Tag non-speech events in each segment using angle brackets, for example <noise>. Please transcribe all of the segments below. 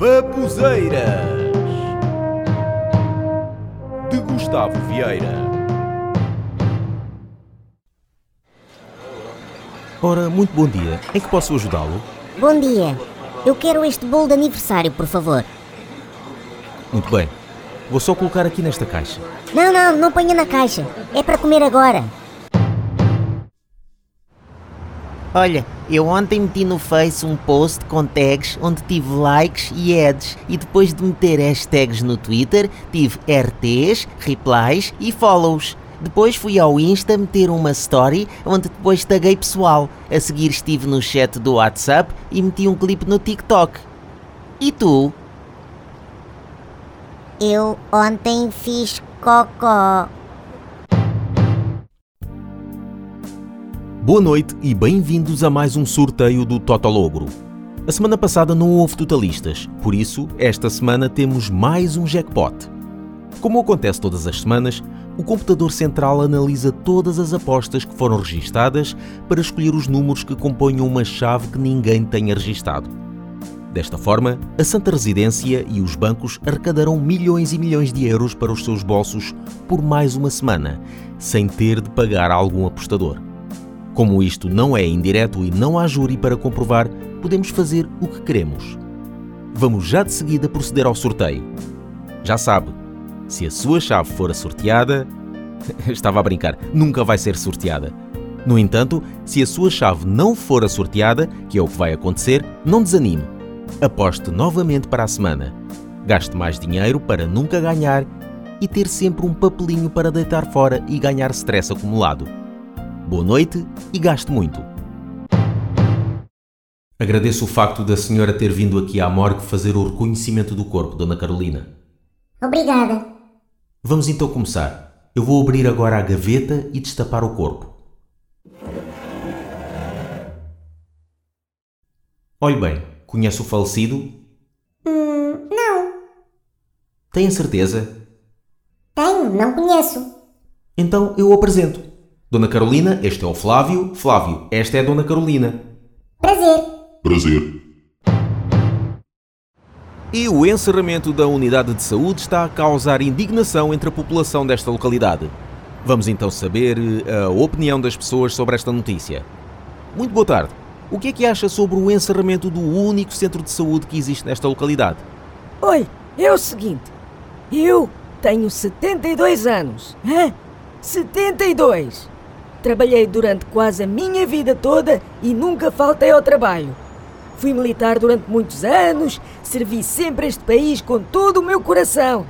Babuzeiras de Gustavo Vieira. Ora, muito bom dia. Em que posso ajudá-lo? Bom dia. Eu quero este bolo de aniversário, por favor. Muito bem. Vou só colocar aqui nesta caixa. Não, não, não ponha na caixa. É para comer agora. Olha, eu ontem meti no Face um post com tags onde tive likes e ads e depois de meter hashtags no Twitter tive RTs, replies e follows. Depois fui ao Insta meter uma story onde depois taguei pessoal. A seguir estive no chat do WhatsApp e meti um clipe no TikTok. E tu? Eu ontem fiz cocó. Boa noite e bem-vindos a mais um sorteio do Totologro. A semana passada não houve totalistas, por isso, esta semana temos mais um jackpot. Como acontece todas as semanas, o computador central analisa todas as apostas que foram registadas para escolher os números que compõem uma chave que ninguém tenha registado. Desta forma, a Santa Residência e os bancos arrecadarão milhões e milhões de euros para os seus bolsos por mais uma semana, sem ter de pagar a algum apostador. Como isto não é indireto e não há júri para comprovar, podemos fazer o que queremos. Vamos já de seguida proceder ao sorteio. Já sabe, se a sua chave for a sorteada. <laughs> Estava a brincar, nunca vai ser sorteada. No entanto, se a sua chave não for a sorteada, que é o que vai acontecer, não desanime. Aposte novamente para a semana. Gaste mais dinheiro para nunca ganhar e ter sempre um papelinho para deitar fora e ganhar stress acumulado. Boa noite e gaste muito. Agradeço o facto da senhora ter vindo aqui à morgue fazer o reconhecimento do corpo, Dona Carolina. Obrigada. Vamos então começar. Eu vou abrir agora a gaveta e destapar o corpo. Olhe bem, conhece o falecido? Hum, não. Tem certeza? Tenho, não conheço. Então eu o apresento. Dona Carolina, este é o Flávio. Flávio, esta é a Dona Carolina. Prazer. Prazer. E o encerramento da unidade de saúde está a causar indignação entre a população desta localidade. Vamos então saber eh, a opinião das pessoas sobre esta notícia. Muito boa tarde. O que é que acha sobre o encerramento do único centro de saúde que existe nesta localidade? Oi, é o seguinte. Eu tenho 72 anos. Hã? 72! Trabalhei durante quase a minha vida toda e nunca faltei ao trabalho. Fui militar durante muitos anos, servi sempre este país com todo o meu coração.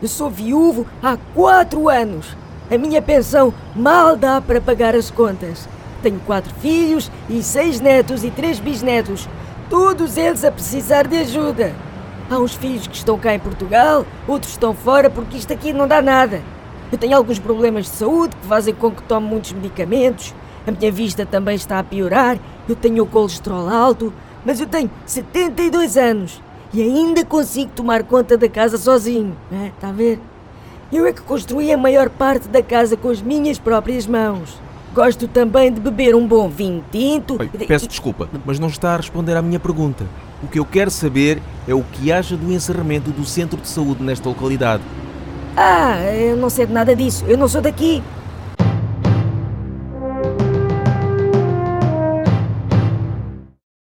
Eu sou viúvo há quatro anos. A minha pensão mal dá para pagar as contas. Tenho quatro filhos e seis netos e três bisnetos, todos eles a precisar de ajuda. Há uns filhos que estão cá em Portugal, outros estão fora porque isto aqui não dá nada. Eu tenho alguns problemas de saúde que fazem com que tome muitos medicamentos. A minha vista também está a piorar. Eu tenho o colesterol alto, mas eu tenho 72 anos e ainda consigo tomar conta da casa sozinho. Né? Está a ver? Eu é que construí a maior parte da casa com as minhas próprias mãos. Gosto também de beber um bom vinho tinto. Peço desculpa, mas não está a responder à minha pergunta. O que eu quero saber é o que acha do encerramento do centro de saúde nesta localidade. Ah, eu não sei de nada disso. Eu não sou daqui.